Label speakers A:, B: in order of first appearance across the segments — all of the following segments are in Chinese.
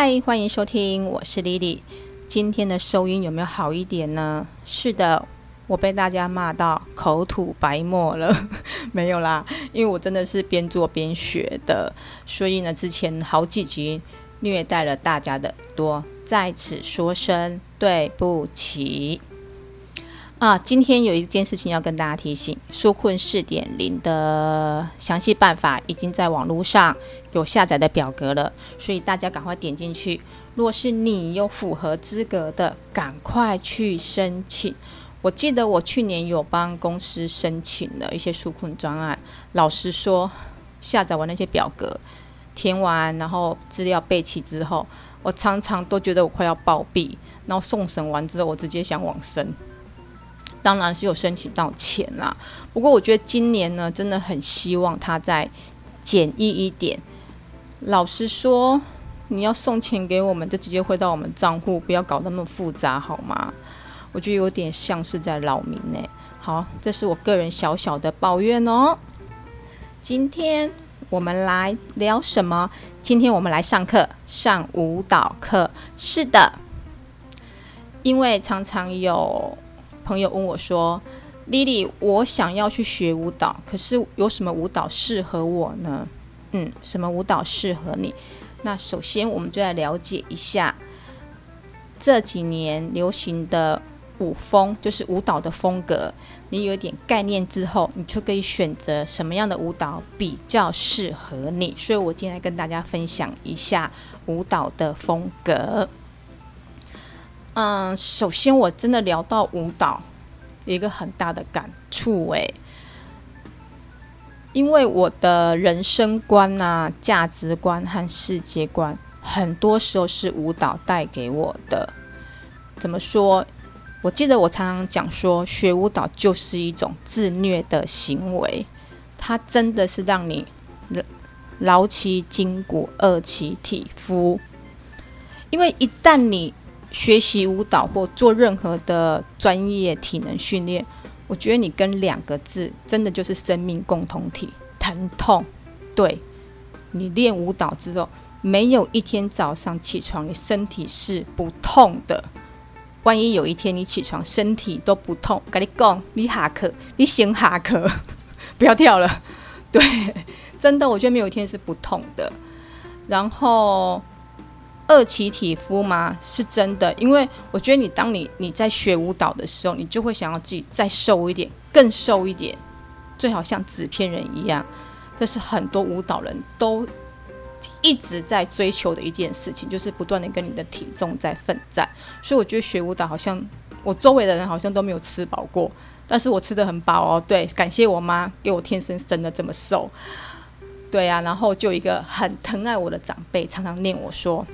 A: 嗨，欢迎收听，我是 Lily。今天的收音有没有好一点呢？是的，我被大家骂到口吐白沫了，没有啦，因为我真的是边做边学的，所以呢，之前好几集虐待了大家的多，在此说声对不起。啊，今天有一件事情要跟大家提醒，纾困四点零的详细办法已经在网络上有下载的表格了，所以大家赶快点进去。如果是你有符合资格的，赶快去申请。我记得我去年有帮公司申请了一些纾困专案，老实说，下载完那些表格，填完，然后资料备齐之后，我常常都觉得我快要暴毙，然后送审完之后，我直接想往生。当然是有申请到钱啦，不过我觉得今年呢，真的很希望他再简易一点。老实说，你要送钱给我们，就直接汇到我们账户，不要搞那么复杂，好吗？我觉得有点像是在扰民呢。好，这是我个人小小的抱怨哦。今天我们来聊什么？今天我们来上课，上舞蹈课。是的，因为常常有。朋友问我说：“Lily，我想要去学舞蹈，可是有什么舞蹈适合我呢？嗯，什么舞蹈适合你？那首先我们就来了解一下这几年流行的舞风，就是舞蹈的风格。你有点概念之后，你就可以选择什么样的舞蹈比较适合你。所以我今天来跟大家分享一下舞蹈的风格。”嗯，首先我真的聊到舞蹈，一个很大的感触哎，因为我的人生观啊、价值观和世界观，很多时候是舞蹈带给我的。怎么说？我记得我常常讲说，学舞蹈就是一种自虐的行为，它真的是让你劳其筋骨、饿其体肤，因为一旦你学习舞蹈或做任何的专业体能训练，我觉得你跟两个字真的就是生命共同体——疼痛。对，你练舞蹈之后，没有一天早上起床你身体是不痛的。万一有一天你起床身体都不痛，跟你讲，你下课，你先下课，不要跳了。对，真的，我觉得没有一天是不痛的。然后。饿其体肤吗？是真的，因为我觉得你当你你在学舞蹈的时候，你就会想要自己再瘦一点，更瘦一点，最好像纸片人一样。这是很多舞蹈人都一直在追求的一件事情，就是不断的跟你的体重在奋战。所以我觉得学舞蹈好像我周围的人好像都没有吃饱过，但是我吃的很饱哦。对，感谢我妈给我天生生的这么瘦。对啊，然后就一个很疼爱我的长辈常常念我说。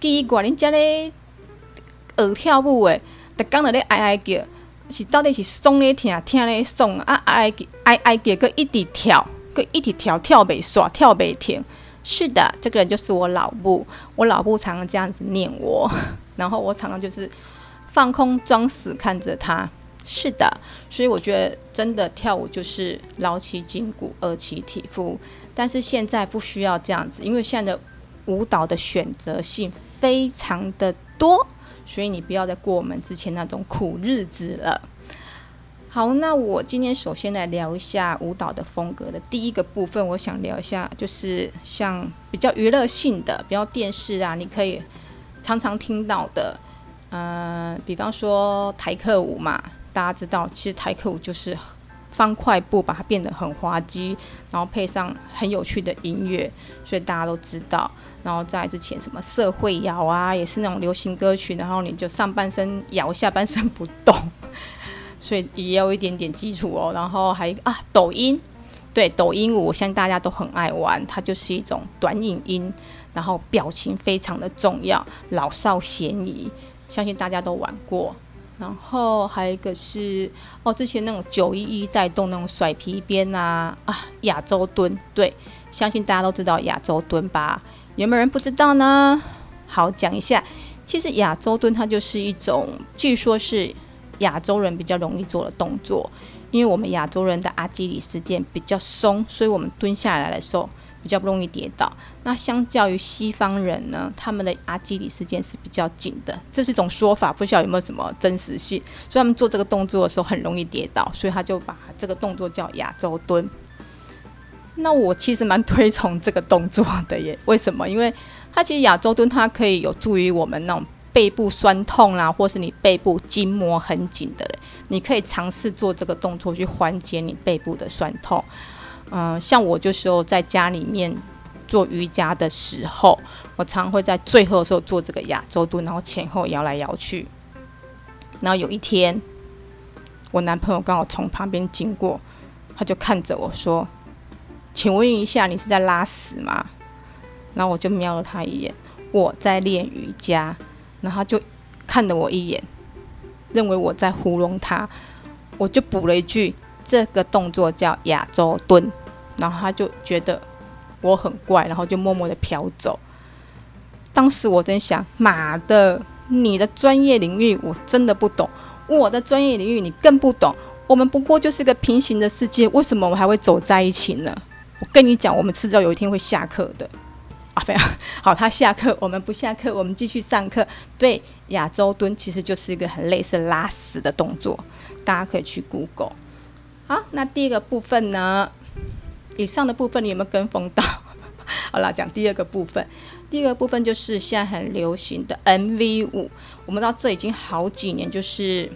A: 奇怪，恁家咧学跳舞诶，逐工在咧哀哀叫，是到底是爽咧疼，疼咧爽啊？哀哀哀叫，佮一直跳，佮一直跳，跳袂煞，跳袂停。是的，这个人就是我老母。我老母常常这样子念我，然后我常常就是放空装死看着他。是的，所以我觉得真的跳舞就是劳其筋骨，饿其体肤。但是现在不需要这样子，因为现在的舞蹈的选择性。非常的多，所以你不要再过我们之前那种苦日子了。好，那我今天首先来聊一下舞蹈的风格的第一个部分，我想聊一下，就是像比较娱乐性的，比较电视啊，你可以常常听到的，嗯、呃，比方说台客舞嘛，大家知道，其实台客舞就是方块布把它变得很滑稽，然后配上很有趣的音乐，所以大家都知道。然后在之前什么社会摇啊，也是那种流行歌曲，然后你就上半身摇，下半身不动，所以也有一点点基础哦。然后还啊，抖音，对，抖音舞，我相信大家都很爱玩，它就是一种短影音，然后表情非常的重要，老少咸宜，相信大家都玩过。然后还有一个是哦，之前那种九一一带动那种甩皮鞭啊啊，亚洲蹲，对，相信大家都知道亚洲蹲吧。有没有人不知道呢？好，讲一下。其实亚洲蹲它就是一种，据说是亚洲人比较容易做的动作，因为我们亚洲人的阿基里斯腱比较松，所以我们蹲下来的时候比较不容易跌倒。那相较于西方人呢，他们的阿基里斯腱是比较紧的，这是一种说法，不知道有没有什么真实性。所以他们做这个动作的时候很容易跌倒，所以他就把这个动作叫亚洲蹲。那我其实蛮推崇这个动作的耶，为什么？因为它其实亚洲蹲它可以有助于我们那种背部酸痛啦，或是你背部筋膜很紧的人，你可以尝试做这个动作去缓解你背部的酸痛。嗯、像我就是在家里面做瑜伽的时候，我常会在最后的时候做这个亚洲蹲，然后前后摇来摇去。然后有一天，我男朋友刚好从旁边经过，他就看着我说：“请问一下，你是在拉屎吗？”然后我就瞄了他一眼，我在练瑜伽。然后他就看了我一眼，认为我在糊弄他，我就补了一句：“这个动作叫亚洲蹲。”然后他就觉得我很怪，然后就默默的飘走。当时我真想：妈的，你的专业领域我真的不懂，我的专业领域你更不懂。我们不过就是个平行的世界，为什么我们还会走在一起呢？我跟你讲，我们迟早有一天会下课的。啊，不要 好，他下课，我们不下课，我们继续上课。对，亚洲蹲其实就是一个很类似拉屎的动作，大家可以去 Google。好，那第一个部分呢？以上的部分你有没有跟风到？好了，讲第二个部分。第二个部分就是现在很流行的 MV 舞。我们知道这已经好几年，就是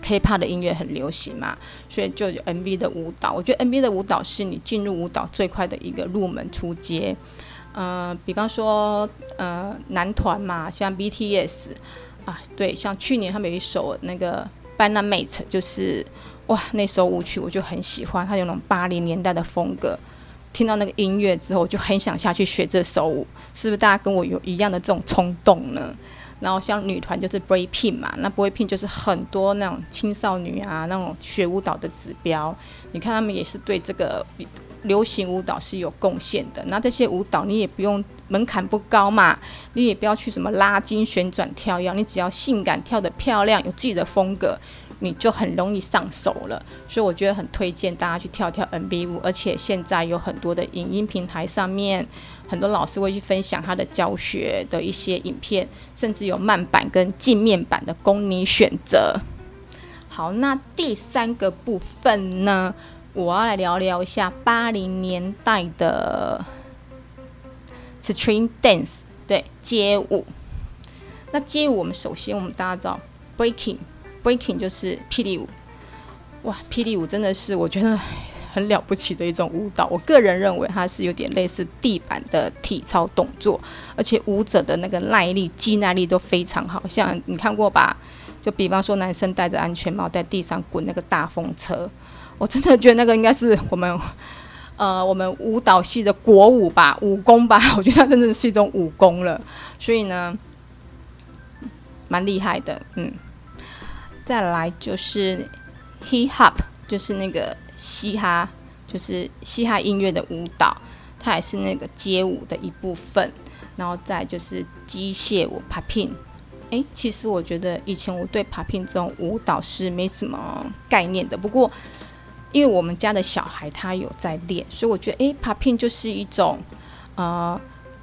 A: K-pop 的音乐很流行嘛，所以就有 MV 的舞蹈。我觉得 MV 的舞蹈是你进入舞蹈最快的一个入门出阶。呃，比方说呃男团嘛，像 BTS 啊，对，像去年他们有一首那个 b a n a m a t e 就是。哇，那首舞曲我就很喜欢，它有那种八零年代的风格。听到那个音乐之后，我就很想下去学这首舞。是不是大家跟我有一样的这种冲动呢？然后像女团就是 Breakpin 嘛，那 Breakpin 就是很多那种青少女啊，那种学舞蹈的指标。你看他们也是对这个流行舞蹈是有贡献的。那这些舞蹈你也不用门槛不高嘛，你也不要去什么拉筋、旋转、跳跃，你只要性感跳得漂亮，有自己的风格。你就很容易上手了，所以我觉得很推荐大家去跳跳 NB 舞，而且现在有很多的影音平台上面，很多老师会去分享他的教学的一些影片，甚至有慢版跟镜面版的供你选择。好，那第三个部分呢，我要来聊聊一下八零年代的 Street Dance，对，街舞。那街舞，我们首先我们大家知道 Breaking。Breaking 就是霹雳舞，哇！霹雳舞真的是我觉得 很了不起的一种舞蹈。我个人认为它是有点类似地板的体操动作，而且舞者的那个耐力、肌耐力都非常好。像你看过吧？就比方说男生戴着安全帽在地上滚那个大风车，我真的觉得那个应该是我们 呃我们舞蹈系的国舞吧，武功吧。我觉得它真的是一种武功了，所以呢，蛮厉害的，嗯。再来就是 hip hop，就是那个嘻哈，就是嘻哈音乐的舞蹈，它也是那个街舞的一部分。然后再就是机械舞 popping。哎，其实我觉得以前我对 popping 这种舞蹈是没什么概念的。不过因为我们家的小孩他有在练，所以我觉得哎 popping 就是一种呃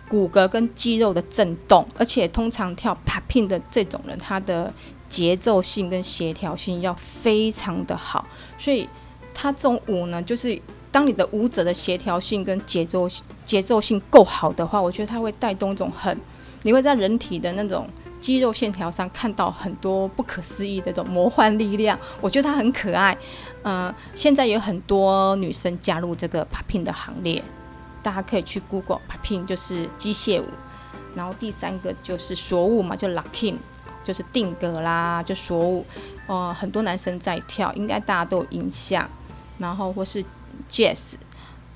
A: 骨骼跟肌肉的震动，而且通常跳 popping 的这种人，他的节奏性跟协调性要非常的好，所以他这种舞呢，就是当你的舞者的协调性跟节奏节奏性够好的话，我觉得它会带动一种很，你会在人体的那种肌肉线条上看到很多不可思议的这种魔幻力量。我觉得它很可爱。嗯、现在有很多女生加入这个 popping 的行列，大家可以去 Google popping 就是机械舞，然后第三个就是锁舞嘛，就 locking。就是定格啦，就锁舞，呃，很多男生在跳，应该大家都有印象。然后或是 jazz，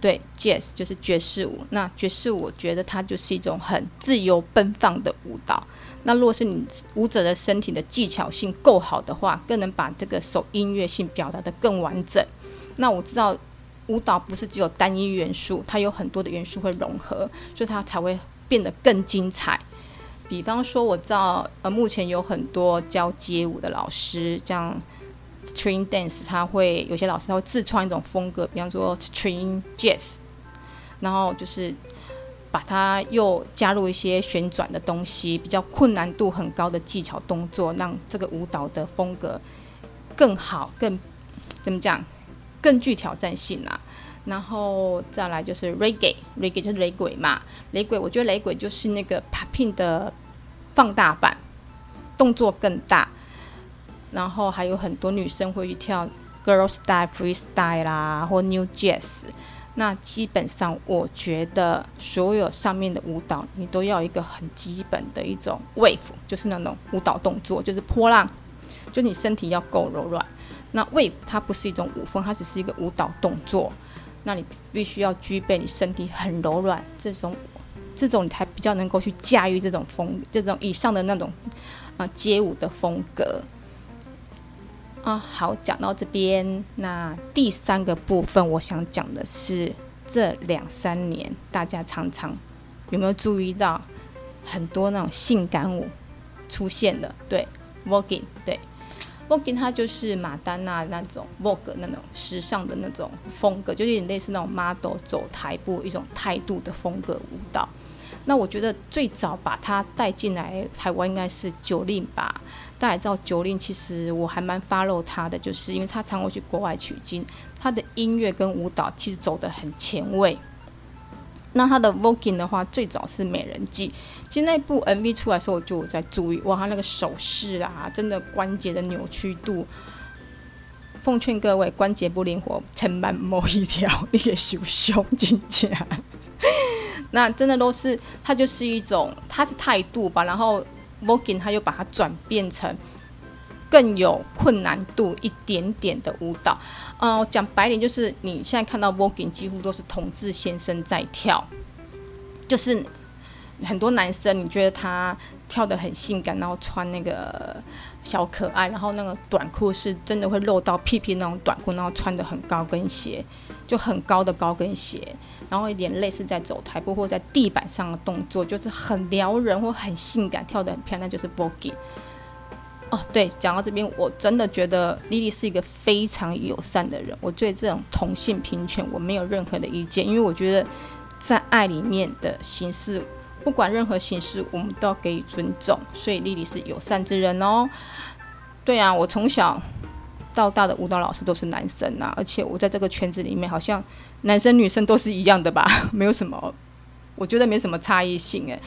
A: 对，jazz 就是爵士舞。那爵士舞，我觉得它就是一种很自由奔放的舞蹈。那如果是你舞者的身体的技巧性够好的话，更能把这个手音乐性表达得更完整。那我知道舞蹈不是只有单一元素，它有很多的元素会融合，所以它才会变得更精彩。比方说，我知道呃，目前有很多教街舞的老师，像 Street Dance，他会有些老师他会自创一种风格，比方说 train Jazz。然后就是把它又加入一些旋转的东西，比较困难度很高的技巧动作，让这个舞蹈的风格更好，更怎么讲，更具挑战性啊。然后再来就是 reggae，reggae 就是雷鬼嘛，雷鬼我觉得雷鬼就是那个 popping 的放大版，动作更大。然后还有很多女生会去跳 girl style freestyle 啦，或 new jazz。那基本上我觉得所有上面的舞蹈，你都要一个很基本的一种 wave，就是那种舞蹈动作，就是波浪，就你身体要够柔软。那 wave 它不是一种舞风，它只是一个舞蹈动作。那你必须要具备你身体很柔软这种，这种你才比较能够去驾驭这种风，这种以上的那种啊街舞的风格。啊，好，讲到这边，那第三个部分，我想讲的是这两三年大家常常有没有注意到很多那种性感舞出现的？对，voguing，对，voguing 它就是马丹娜那种 vogue 那种时尚的那种风格，就有点类似那种 model 走台步一种态度的风格舞蹈。那我觉得最早把它带进来台湾应该是 Jolin 吧。大家也知道 Jolin，其实我还蛮 follow 他的，就是因为他常会去国外取经，他的音乐跟舞蹈其实走得很前卫。那他的 Voguing 的话，最早是美人计。其实那部 MV 出来时候，我就有在注意，哇，他那个手势啊，真的关节的扭曲度。奉劝各位关节不灵活，千万某一条你也修胸进去。那真的都是，它就是一种，它是态度吧。然后 Voguing 他又把它转变成更有困难度一点点的舞蹈。嗯、呃，讲白点就是，你现在看到 Voguing 几乎都是同志先生在跳，就是很多男生你觉得他跳得很性感，然后穿那个小可爱，然后那个短裤是真的会露到屁屁那种短裤，然后穿的很高跟鞋。就很高的高跟鞋，然后有点类似在走台步或在地板上的动作，就是很撩人或很性感，跳得很漂亮，就是 voguing。哦，对，讲到这边，我真的觉得 Lily 是一个非常友善的人。我对这种同性平权我没有任何的意见，因为我觉得在爱里面的形式，不管任何形式，我们都要给予尊重。所以 Lily 是友善之人哦。对啊，我从小。到大的舞蹈老师都是男生呐、而且我在这个圈子里面，好像男生女生都是一样的吧，没有什么，我觉得没什么差异性诶。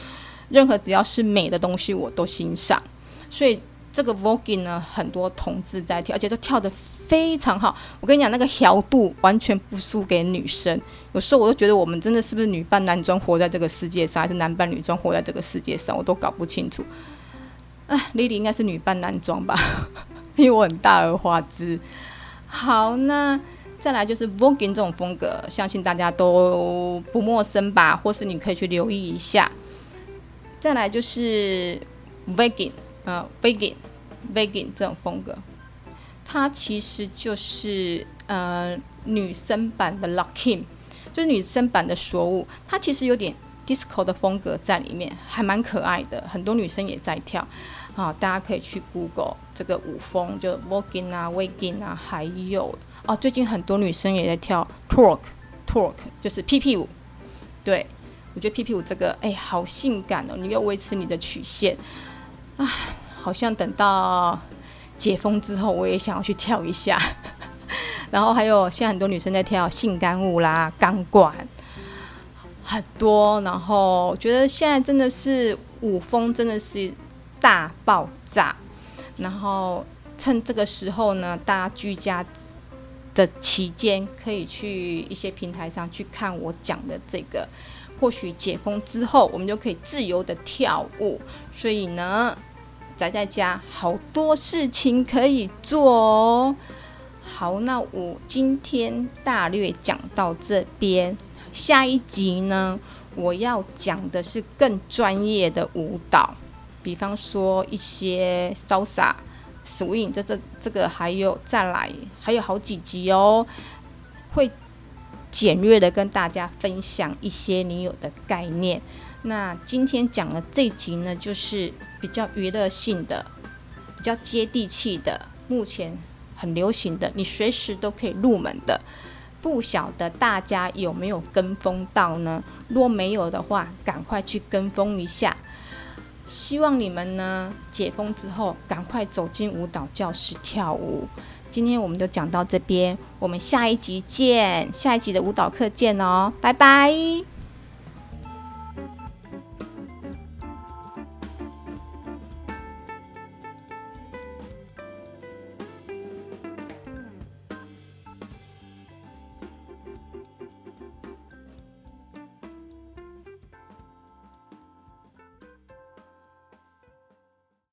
A: 任何只要是美的东西，我都欣赏。所以这个 Voguing 呢，很多同志在跳，而且都跳得非常好。我跟你讲，那个调度完全不输给女生。有时候我都觉得，我们真的是不是女扮男装活在这个世界上，还是男扮女装活在这个世界上，我都搞不清楚。哎，Lily 应该是女扮男装吧。因为我很大而化之。好，那再来就是 Voguing 这种风格，相信大家都不陌生吧，或是你可以去留意一下。再来就是 vegging 呃，Vegan，Vegan 这种风格，它其实就是呃女生版的 Lockin，就是女生版的锁舞，它其实有点 disco 的风格在里面，还蛮可爱的，很多女生也在跳。啊，大家可以去 Google 这个舞风，就 Voguing 啊、Wagging 啊，还有哦，最近很多女生也在跳 Twerk，Twerk 就是 pp 舞。对，我觉得 pp 舞这个，哎，好性感哦！你要维持你的曲线，啊，好像等到解封之后，我也想要去跳一下。然后还有现在很多女生在跳性感舞啦、钢管，很多。然后我觉得现在真的是舞风真的是。大爆炸，然后趁这个时候呢，大家居家的期间，可以去一些平台上去看我讲的这个。或许解封之后，我们就可以自由的跳舞。所以呢，宅在家好多事情可以做哦。好，那我今天大略讲到这边，下一集呢，我要讲的是更专业的舞蹈。比方说一些 salsa、swing，这这这个还有再来，还有好几集哦，会简略的跟大家分享一些你有的概念。那今天讲的这集呢，就是比较娱乐性的、比较接地气的，目前很流行的，你随时都可以入门的不晓得大家有没有跟风到呢？若没有的话，赶快去跟风一下。希望你们呢解封之后，赶快走进舞蹈教室跳舞。今天我们就讲到这边，我们下一集见，下一集的舞蹈课见哦，拜拜。